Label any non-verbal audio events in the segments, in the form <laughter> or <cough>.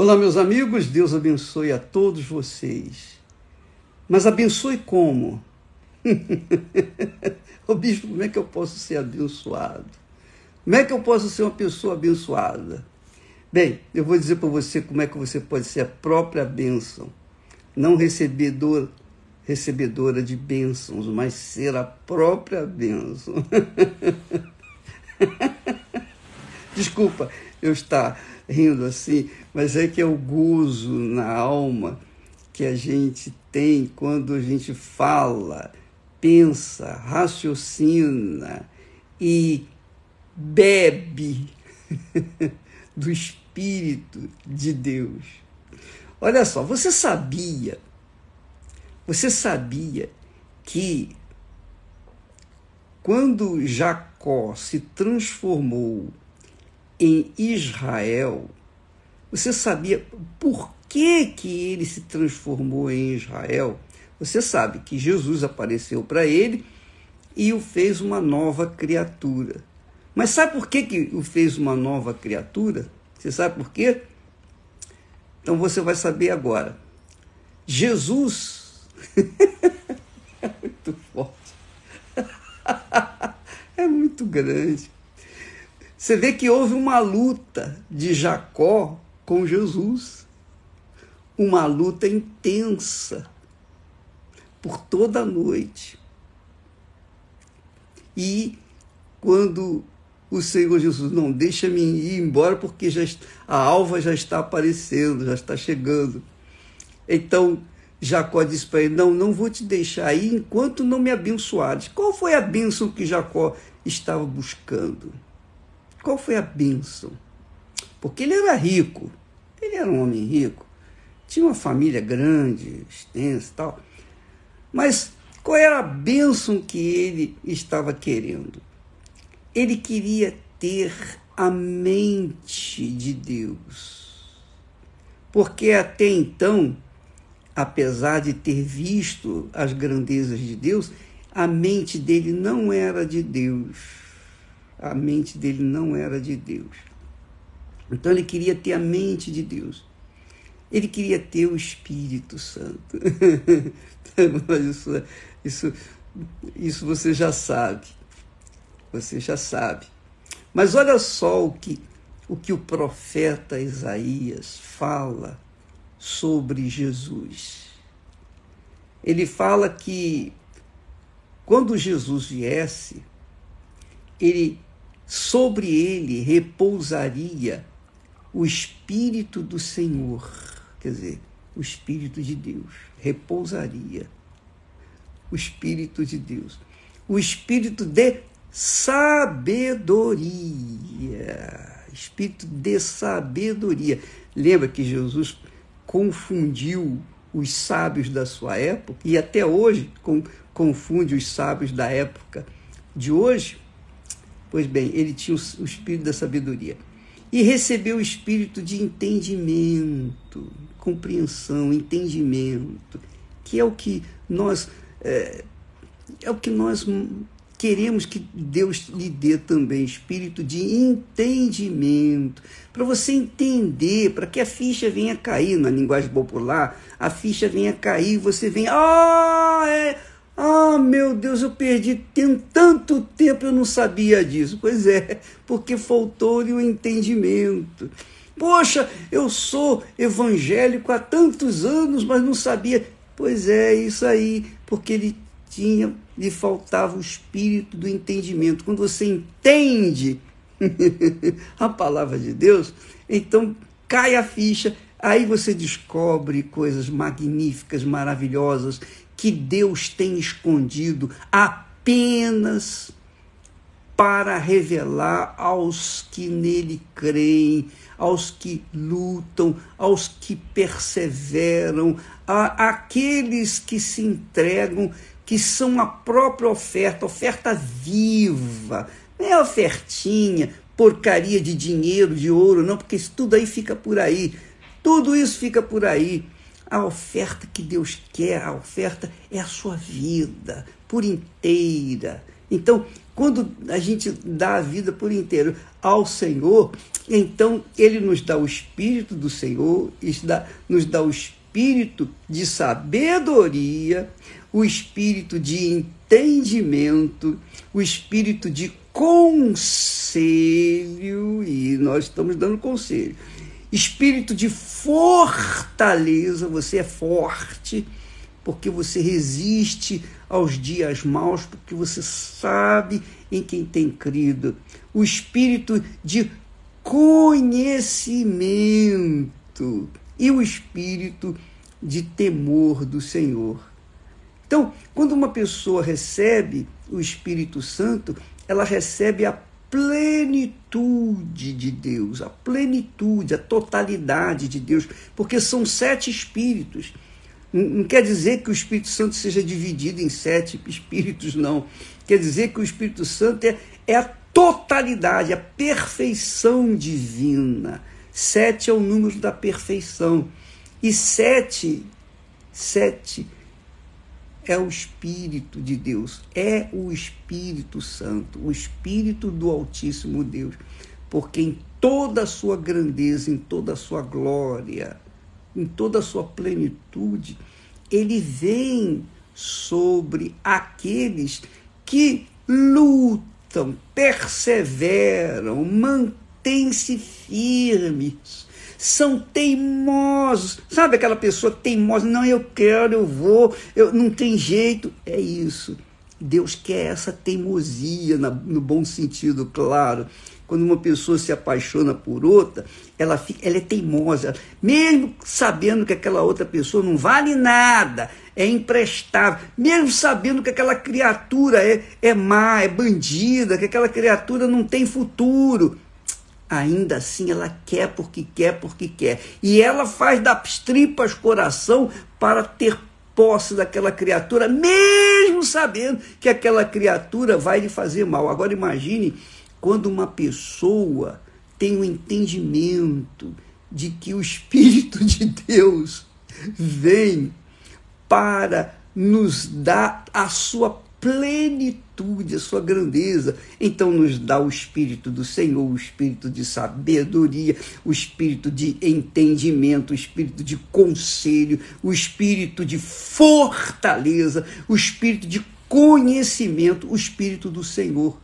Olá, meus amigos, Deus abençoe a todos vocês. Mas abençoe como? <laughs> Ô bispo, como é que eu posso ser abençoado? Como é que eu posso ser uma pessoa abençoada? Bem, eu vou dizer para você como é que você pode ser a própria bênção, não recebedor, recebedora de bênçãos, mas ser a própria bênção. <laughs> Desculpa eu estar rindo assim, mas é que é o gozo na alma que a gente tem quando a gente fala, pensa, raciocina e bebe <laughs> do Espírito de Deus. Olha só, você sabia, você sabia que quando Jacó se transformou em Israel, você sabia por que, que ele se transformou em Israel? Você sabe que Jesus apareceu para ele e o fez uma nova criatura. Mas sabe por que, que o fez uma nova criatura? Você sabe por quê? Então você vai saber agora. Jesus <laughs> é muito forte. <laughs> é muito grande. Você vê que houve uma luta de Jacó com Jesus. Uma luta intensa por toda a noite. E quando o Senhor Jesus, não, deixa-me ir embora porque já, a alva já está aparecendo, já está chegando. Então Jacó disse para ele: Não, não vou te deixar ir enquanto não me abençoares. Qual foi a bênção que Jacó estava buscando? Qual foi a bênção? Porque ele era rico, ele era um homem rico, tinha uma família grande, extensa e tal. Mas qual era a bênção que ele estava querendo? Ele queria ter a mente de Deus. Porque até então, apesar de ter visto as grandezas de Deus, a mente dele não era de Deus a mente dele não era de Deus. Então ele queria ter a mente de Deus. Ele queria ter o Espírito Santo. <laughs> isso, isso, isso você já sabe. Você já sabe. Mas olha só o que, o que o profeta Isaías fala sobre Jesus. Ele fala que quando Jesus viesse, ele sobre ele repousaria o Espírito do Senhor, quer dizer, o Espírito de Deus, repousaria o Espírito de Deus, o Espírito de sabedoria, Espírito de sabedoria. Lembra que Jesus confundiu os sábios da sua época e até hoje confunde os sábios da época de hoje Pois bem, ele tinha o espírito da sabedoria. E recebeu o espírito de entendimento, compreensão, entendimento, que é o que nós é, é o que nós queremos que Deus lhe dê também, espírito de entendimento, para você entender, para que a ficha venha cair na linguagem popular, a ficha venha cair, você venha, ah, é, ah, meu Deus, eu perdi tem tanto tempo, eu não sabia disso. Pois é, porque faltou-lhe o entendimento. Poxa, eu sou evangélico há tantos anos, mas não sabia. Pois é, isso aí, porque ele tinha, lhe faltava o espírito do entendimento. Quando você entende <laughs> a palavra de Deus, então cai a ficha, aí você descobre coisas magníficas, maravilhosas que Deus tem escondido apenas para revelar aos que nele creem, aos que lutam, aos que perseveram, a, aqueles que se entregam, que são a própria oferta, oferta viva, não é ofertinha, porcaria de dinheiro, de ouro, não, porque isso tudo aí fica por aí. Tudo isso fica por aí. A oferta que Deus quer, a oferta é a sua vida por inteira. Então, quando a gente dá a vida por inteiro ao Senhor, então Ele nos dá o Espírito do Senhor, nos dá o Espírito de sabedoria, o Espírito de entendimento, o Espírito de conselho, e nós estamos dando conselho. Espírito de fortaleza, você é forte, porque você resiste aos dias maus, porque você sabe em quem tem crido. O espírito de conhecimento e o espírito de temor do Senhor. Então, quando uma pessoa recebe o Espírito Santo, ela recebe a plenitude de Deus, a plenitude, a totalidade de Deus, porque são sete espíritos. Não quer dizer que o Espírito Santo seja dividido em sete espíritos, não. Quer dizer que o Espírito Santo é, é a totalidade, a perfeição divina. Sete é o número da perfeição. E sete, sete é o Espírito de Deus, é o Espírito Santo, o Espírito do Altíssimo Deus, porque em toda a sua grandeza, em toda a sua glória, em toda a sua plenitude, ele vem sobre aqueles que lutam, perseveram, mantêm-se firmes, são teimosos. Sabe aquela pessoa teimosa? Não, eu quero, eu vou, eu não tem jeito. É isso. Deus quer essa teimosia, no bom sentido, claro. Quando uma pessoa se apaixona por outra, ela, fica, ela é teimosa, mesmo sabendo que aquela outra pessoa não vale nada, é imprestável, mesmo sabendo que aquela criatura é, é má, é bandida, que aquela criatura não tem futuro. Ainda assim ela quer porque quer, porque quer. E ela faz das tripas coração para ter posse daquela criatura, mesmo sabendo que aquela criatura vai lhe fazer mal. Agora imagine quando uma pessoa tem o um entendimento de que o Espírito de Deus vem para nos dar a sua plenitude, a sua grandeza. Então nos dá o Espírito do Senhor, o Espírito de sabedoria, o Espírito de entendimento, o Espírito de conselho, o Espírito de fortaleza, o Espírito de conhecimento, o Espírito do Senhor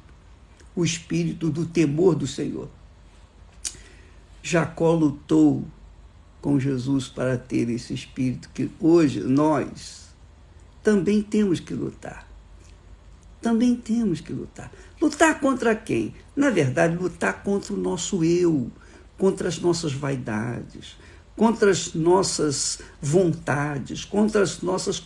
o espírito do temor do Senhor. Jacó lutou com Jesus para ter esse espírito que hoje nós também temos que lutar. Também temos que lutar. Lutar contra quem? Na verdade, lutar contra o nosso eu, contra as nossas vaidades, contra as nossas vontades, contra as nossas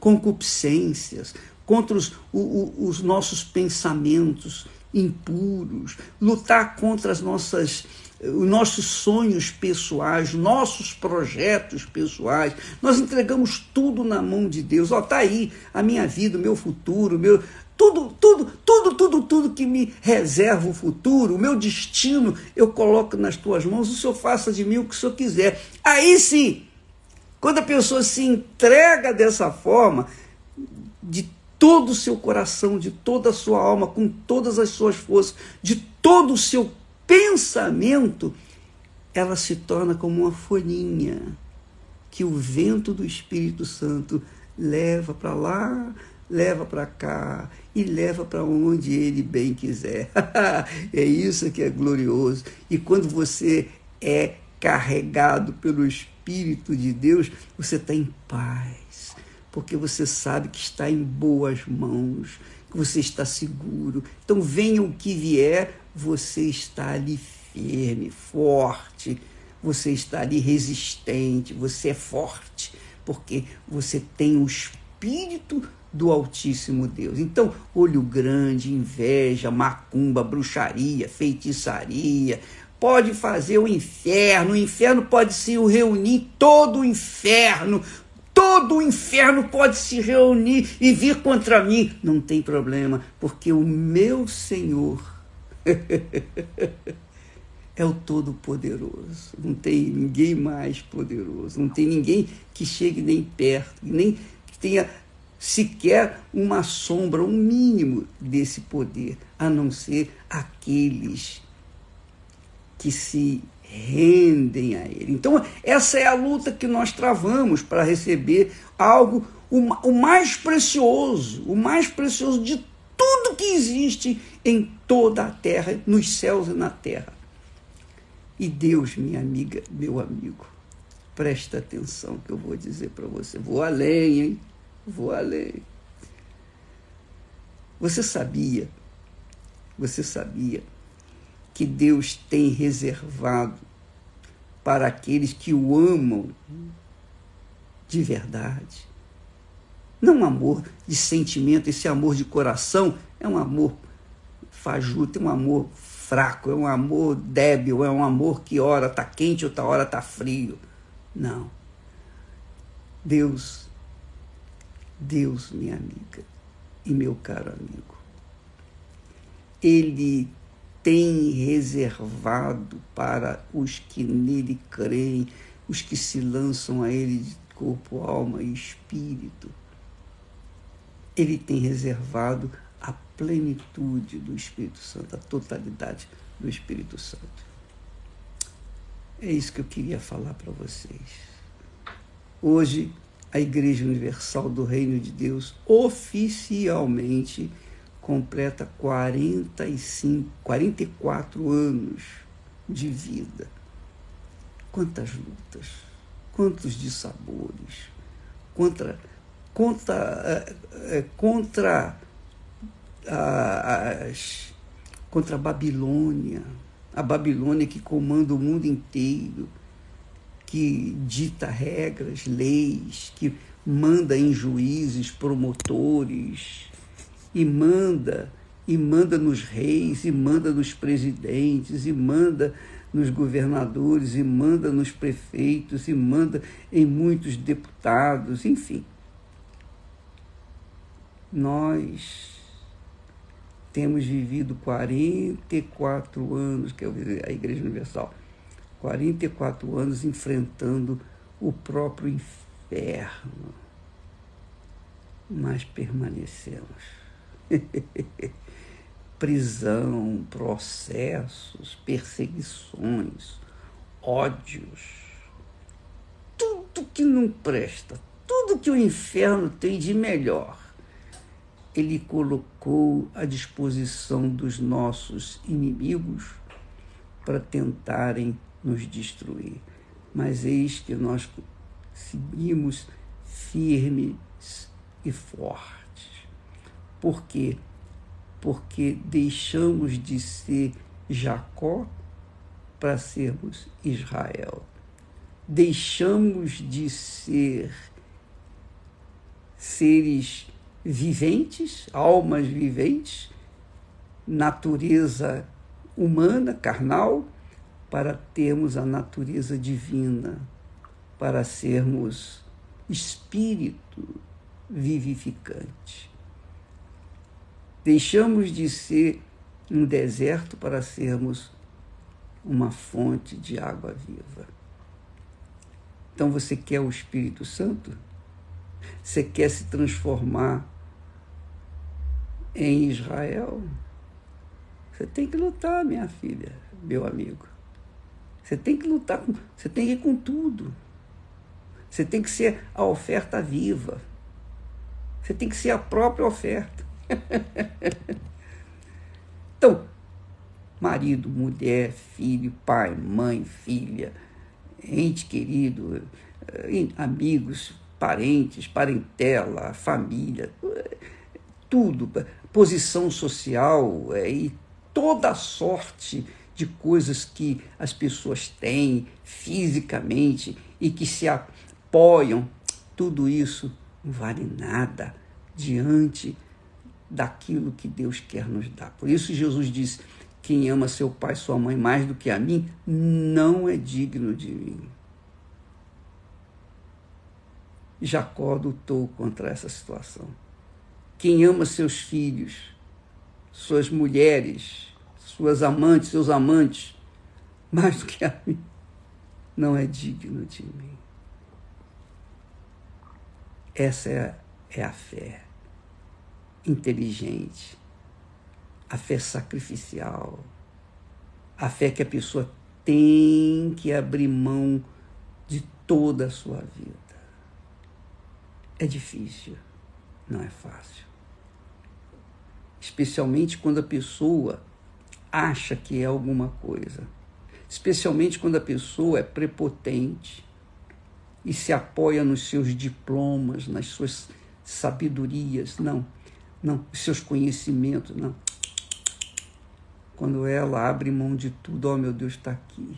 concupiscências, contra os, o, os nossos pensamentos impuros, lutar contra as nossas os nossos sonhos pessoais, nossos projetos pessoais. Nós entregamos tudo na mão de Deus. Ó, tá aí a minha vida, o meu futuro, meu tudo, tudo, tudo, tudo, tudo que me reserva o futuro, o meu destino, eu coloco nas tuas mãos. O Senhor faça de mim o que o Senhor quiser. Aí sim, quando a pessoa se entrega dessa forma, de todo o seu coração, de toda a sua alma, com todas as suas forças, de todo o seu pensamento, ela se torna como uma folhinha que o vento do Espírito Santo leva para lá, leva para cá e leva para onde ele bem quiser. <laughs> é isso que é glorioso. E quando você é carregado pelo Espírito de Deus, você está em paz porque você sabe que está em boas mãos, que você está seguro. Então, venha o que vier, você está ali firme, forte, você está ali resistente, você é forte, porque você tem o espírito do Altíssimo Deus. Então, olho grande, inveja, macumba, bruxaria, feitiçaria, pode fazer o inferno, o inferno pode se reunir todo o inferno todo o inferno pode se reunir e vir contra mim. Não tem problema, porque o meu Senhor <laughs> é o Todo-Poderoso. Não tem ninguém mais poderoso. Não tem ninguém que chegue nem perto, nem que tenha sequer uma sombra, um mínimo desse poder, a não ser aqueles que se rendem a Ele. Então, essa é a luta que nós travamos para receber algo, o mais precioso, o mais precioso de que existe em toda a terra, nos céus e na terra. E Deus, minha amiga, meu amigo, presta atenção que eu vou dizer para você. Vou além, hein? Vou além. Você sabia, você sabia que Deus tem reservado para aqueles que o amam de verdade. Não amor de sentimento, esse amor de coração é um amor fajuto, é um amor fraco, é um amor débil, é um amor que ora está quente, outra hora está frio. Não. Deus, Deus, minha amiga e meu caro amigo, Ele tem reservado para os que nele creem, os que se lançam a Ele de corpo, alma e espírito. Ele tem reservado plenitude do Espírito Santo, a totalidade do Espírito Santo. É isso que eu queria falar para vocês. Hoje, a Igreja Universal do Reino de Deus oficialmente completa 45, 44 anos de vida. Quantas lutas, quantos dissabores, contra, contra, é, contra, as, contra a Babilônia, a Babilônia que comanda o mundo inteiro, que dita regras, leis, que manda em juízes, promotores, e manda, e manda nos reis, e manda nos presidentes, e manda nos governadores, e manda nos prefeitos, e manda em muitos deputados, enfim. Nós temos vivido 44 anos, que é a Igreja Universal, 44 anos enfrentando o próprio inferno, mas permanecemos. <laughs> Prisão, processos, perseguições, ódios, tudo que não presta, tudo que o inferno tem de melhor, ele colocou à disposição dos nossos inimigos para tentarem nos destruir. Mas eis que nós seguimos firmes e fortes por quê? Porque deixamos de ser Jacó para sermos Israel. Deixamos de ser seres viventes, almas viventes, natureza humana, carnal, para termos a natureza divina, para sermos espírito vivificante. Deixamos de ser um deserto para sermos uma fonte de água viva. Então você quer o Espírito Santo? Você quer se transformar em Israel? Você tem que lutar, minha filha, meu amigo. Você tem que lutar, com, você tem que ir com tudo. Você tem que ser a oferta viva. Você tem que ser a própria oferta. <laughs> então, marido, mulher, filho, pai, mãe, filha, ente querido, eh, amigos, parentes, parentela, família, tudo, posição social eh, e toda sorte de coisas que as pessoas têm fisicamente e que se apoiam, tudo isso não vale nada diante daquilo que Deus quer nos dar. Por isso Jesus disse: quem ama seu pai, sua mãe mais do que a mim, não é digno de mim. Jacó lutou contra essa situação. Quem ama seus filhos, suas mulheres, suas amantes, seus amantes, mais do que a mim, não é digno de mim. Essa é, é a fé inteligente, a fé sacrificial, a fé que a pessoa tem que abrir mão de toda a sua vida. É difícil, não é fácil. Especialmente quando a pessoa acha que é alguma coisa. Especialmente quando a pessoa é prepotente e se apoia nos seus diplomas, nas suas sabedorias. Não, não, seus conhecimentos, não. Quando ela abre mão de tudo, ó oh, meu Deus, está aqui.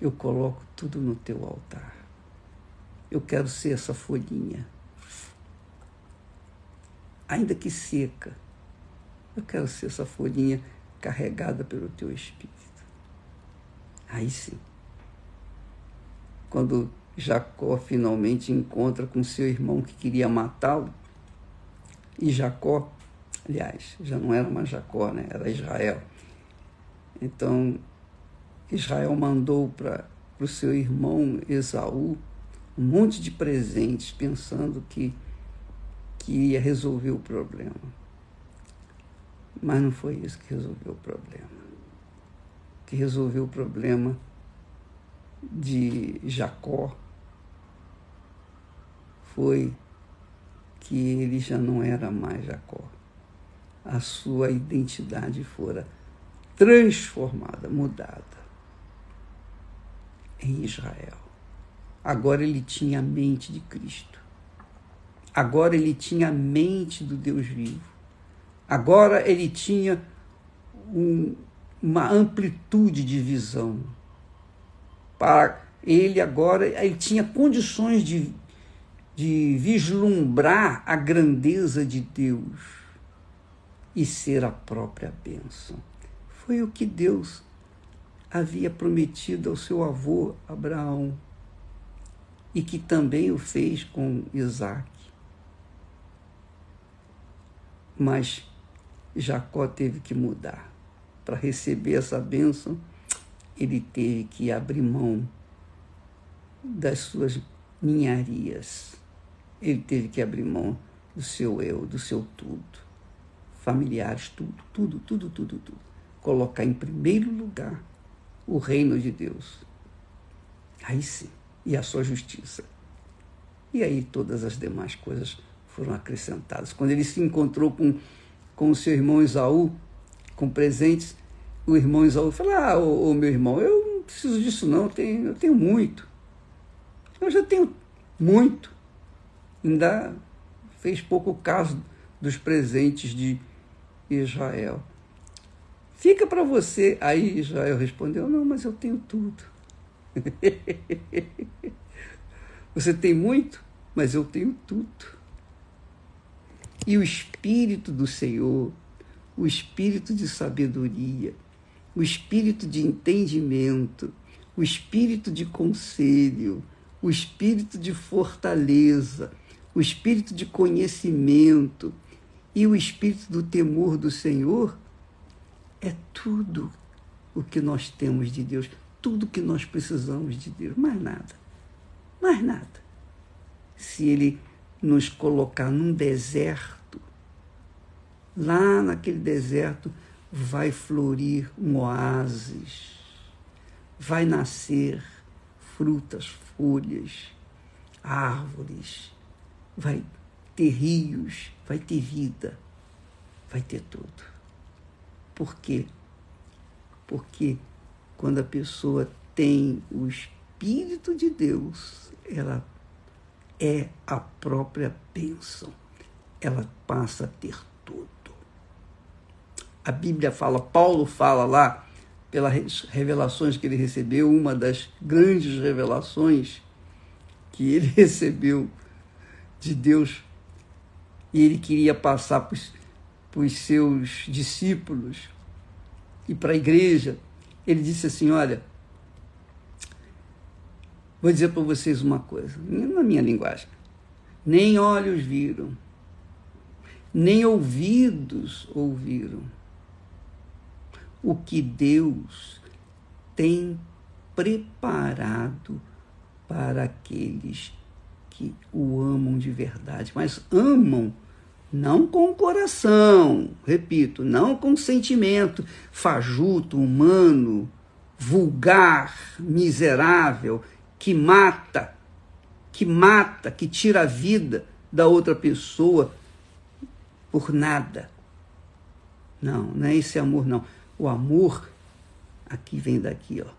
Eu coloco tudo no teu altar. Eu quero ser essa folhinha, ainda que seca. Eu quero ser essa folhinha carregada pelo teu Espírito. Aí sim. Quando Jacó finalmente encontra com seu irmão que queria matá-lo, e Jacó Aliás, já não era mais Jacó, né? era Israel. Então, Israel mandou para o seu irmão Esaú um monte de presentes, pensando que, que ia resolver o problema. Mas não foi isso que resolveu o problema. O que resolveu o problema de Jacó foi que ele já não era mais Jacó a sua identidade fora transformada, mudada em Israel. Agora ele tinha a mente de Cristo. Agora ele tinha a mente do Deus vivo. Agora ele tinha um, uma amplitude de visão. Para ele agora, ele tinha condições de, de vislumbrar a grandeza de Deus e ser a própria bênção. Foi o que Deus havia prometido ao seu avô Abraão e que também o fez com Isaac. Mas Jacó teve que mudar. Para receber essa bênção, ele teve que abrir mão das suas ninharias. Ele teve que abrir mão do seu eu, do seu tudo familiares, tudo, tudo, tudo, tudo, tudo. Colocar em primeiro lugar o reino de Deus. Aí sim, e a sua justiça. E aí todas as demais coisas foram acrescentadas. Quando ele se encontrou com, com o seu irmão Isaú, com presentes, o irmão Isaú falou: Ah, ô, ô, meu irmão, eu não preciso disso, não, eu tenho, eu tenho muito. Eu já tenho muito. Ainda fez pouco caso dos presentes de, Israel. Fica para você. Aí Israel respondeu: Não, mas eu tenho tudo. <laughs> você tem muito, mas eu tenho tudo. E o Espírito do Senhor, o Espírito de sabedoria, o Espírito de entendimento, o Espírito de conselho, o Espírito de fortaleza, o Espírito de conhecimento, e o espírito do temor do Senhor é tudo o que nós temos de Deus, tudo que nós precisamos de Deus, mais nada. Mais nada. Se Ele nos colocar num deserto, lá naquele deserto vai florir um oásis, vai nascer frutas, folhas, árvores, vai ter rios, vai ter vida, vai ter tudo. Por quê? Porque quando a pessoa tem o Espírito de Deus, ela é a própria bênção. Ela passa a ter tudo. A Bíblia fala, Paulo fala lá, pelas revelações que ele recebeu, uma das grandes revelações que ele <laughs> recebeu de Deus e ele queria passar para os seus discípulos e para a igreja. Ele disse assim: Olha, vou dizer para vocês uma coisa, na minha linguagem. Nem olhos viram, nem ouvidos ouviram o que Deus tem preparado para aqueles que o amam de verdade, mas amam não com o coração, repito, não com sentimento fajuto, humano, vulgar, miserável, que mata, que mata, que tira a vida da outra pessoa por nada. Não, não é esse amor, não. O amor aqui vem daqui, ó,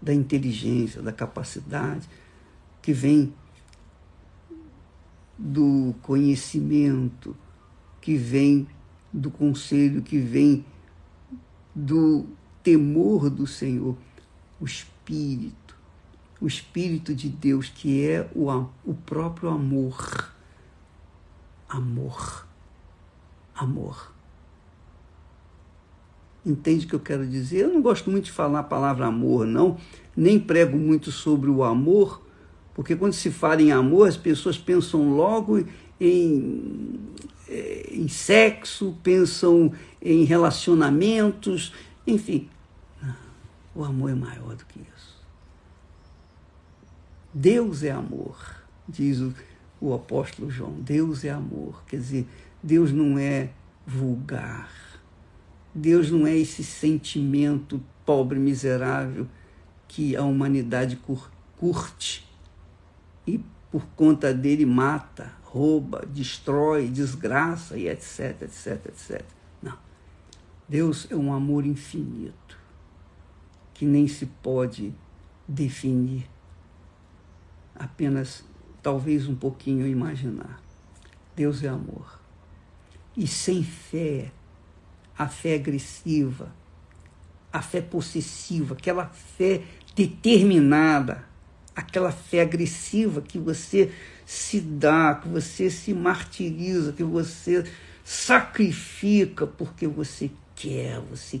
da inteligência, da capacidade, que vem do conhecimento, que vem do conselho, que vem do temor do Senhor, o Espírito, o Espírito de Deus, que é o, o próprio amor. Amor. Amor. Entende o que eu quero dizer? Eu não gosto muito de falar a palavra amor, não, nem prego muito sobre o amor, porque quando se fala em amor, as pessoas pensam logo em, eh, em sexo, pensam em relacionamentos, enfim. O amor é maior do que isso. Deus é amor, diz o, o apóstolo João. Deus é amor. Quer dizer, Deus não é vulgar. Deus não é esse sentimento pobre, miserável que a humanidade curte e por conta dele mata, rouba, destrói, desgraça e etc, etc, etc. Não. Deus é um amor infinito que nem se pode definir, apenas talvez um pouquinho imaginar. Deus é amor. E sem fé, a fé agressiva, a fé possessiva, aquela fé determinada, aquela fé agressiva que você se dá, que você se martiriza, que você sacrifica porque você quer, você,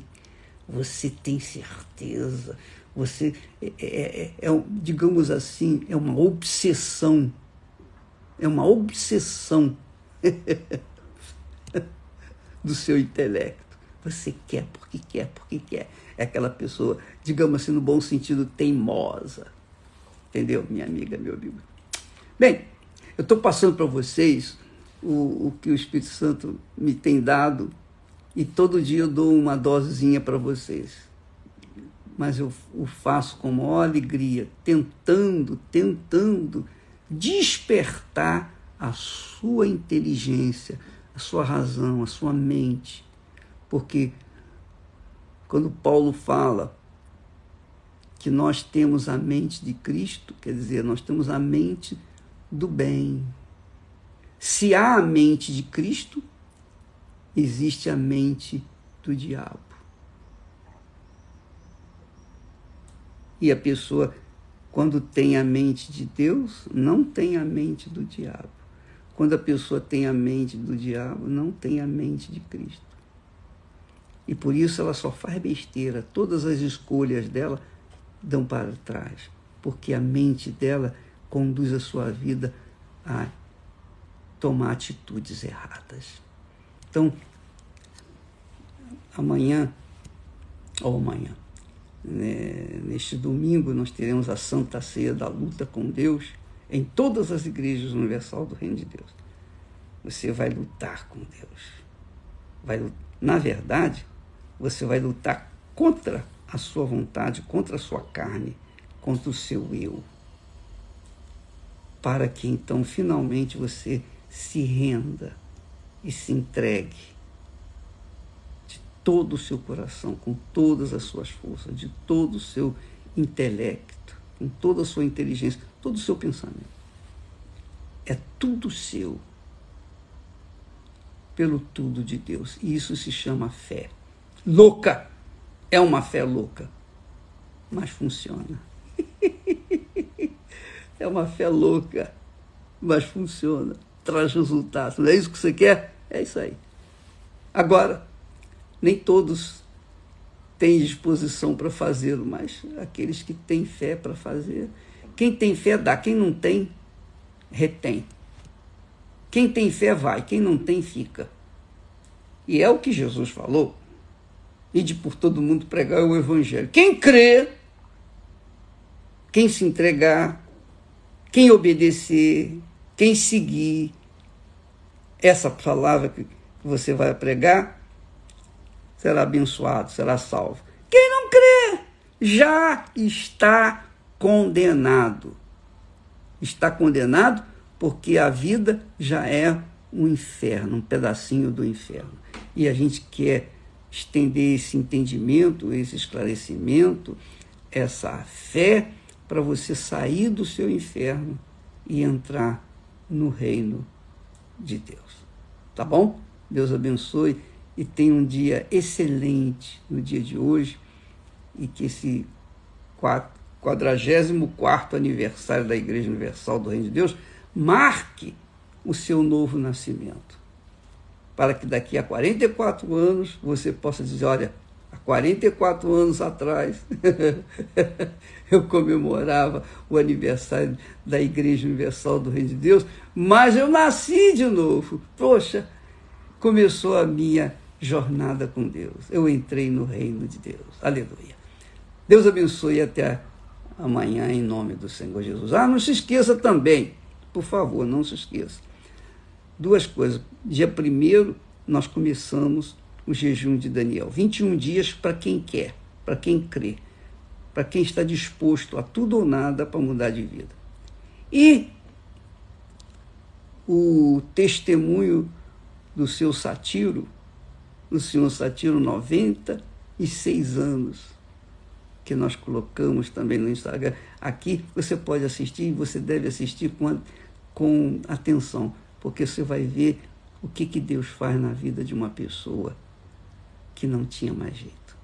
você tem certeza, você é, é, é, é digamos assim, é uma obsessão, é uma obsessão <laughs> do seu intelecto. Você quer porque quer, porque quer. É aquela pessoa, digamos assim, no bom sentido, teimosa. Entendeu, minha amiga, meu amigo? Bem, eu estou passando para vocês o, o que o Espírito Santo me tem dado e todo dia eu dou uma dosezinha para vocês. Mas eu o faço com maior alegria, tentando, tentando despertar a sua inteligência, a sua razão, a sua mente. Porque quando Paulo fala que nós temos a mente de Cristo, quer dizer, nós temos a mente do bem. Se há a mente de Cristo, existe a mente do diabo. E a pessoa, quando tem a mente de Deus, não tem a mente do diabo. Quando a pessoa tem a mente do diabo, não tem a mente de Cristo. E por isso ela só faz besteira. Todas as escolhas dela dão para trás, porque a mente dela conduz a sua vida a tomar atitudes erradas. Então, amanhã, ou amanhã, neste domingo, nós teremos a Santa Ceia da Luta com Deus em todas as igrejas universal do Reino de Deus. Você vai lutar com Deus. Vai, na verdade, você vai lutar contra a sua vontade, contra a sua carne, contra o seu eu. Para que então finalmente você se renda e se entregue todo o seu coração, com todas as suas forças, de todo o seu intelecto, com toda a sua inteligência, todo o seu pensamento. É tudo seu, pelo tudo de Deus. E isso se chama fé. Louca! É uma fé louca, mas funciona. <laughs> é uma fé louca, mas funciona. Traz resultados. Não é isso que você quer? É isso aí. Agora, nem todos têm disposição para fazê-lo, mas aqueles que têm fé para fazer. Quem tem fé dá, quem não tem, retém. Quem tem fé vai, quem não tem, fica. E é o que Jesus falou e de por todo mundo pregar o Evangelho. Quem crê, quem se entregar, quem obedecer, Quem seguir essa palavra que você vai pregar, será abençoado, será salvo. Quem não crê, já está condenado. Está condenado porque a vida já é um inferno, um pedacinho do inferno. E a gente quer estender esse entendimento, esse esclarecimento, essa fé para você sair do seu inferno e entrar no reino de Deus. Tá bom? Deus abençoe e tenha um dia excelente no dia de hoje e que esse 44 aniversário da Igreja Universal do Reino de Deus marque o seu novo nascimento. Para que daqui a 44 anos você possa dizer: olha, há 44 anos atrás <laughs> eu comemorava o aniversário da Igreja Universal do Reino de Deus, mas eu nasci de novo. Poxa, começou a minha jornada com Deus. Eu entrei no reino de Deus. Aleluia. Deus abençoe até amanhã em nome do Senhor Jesus. Ah, não se esqueça também, por favor, não se esqueça. Duas coisas. Dia primeiro nós começamos o jejum de Daniel. 21 dias para quem quer, para quem crê, para quem está disposto a tudo ou nada para mudar de vida. E o testemunho do seu Satiro, do senhor Satiro, 96 anos, que nós colocamos também no Instagram. Aqui você pode assistir e você deve assistir com, com atenção, porque você vai ver o que, que Deus faz na vida de uma pessoa que não tinha mais jeito.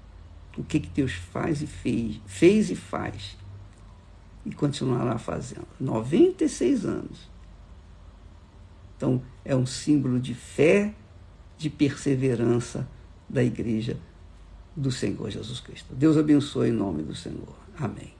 O que, que Deus faz e fez, fez e faz. E continuará fazendo. 96 anos. Então, é um símbolo de fé, de perseverança da igreja do Senhor Jesus Cristo. Deus abençoe em nome do Senhor. Amém.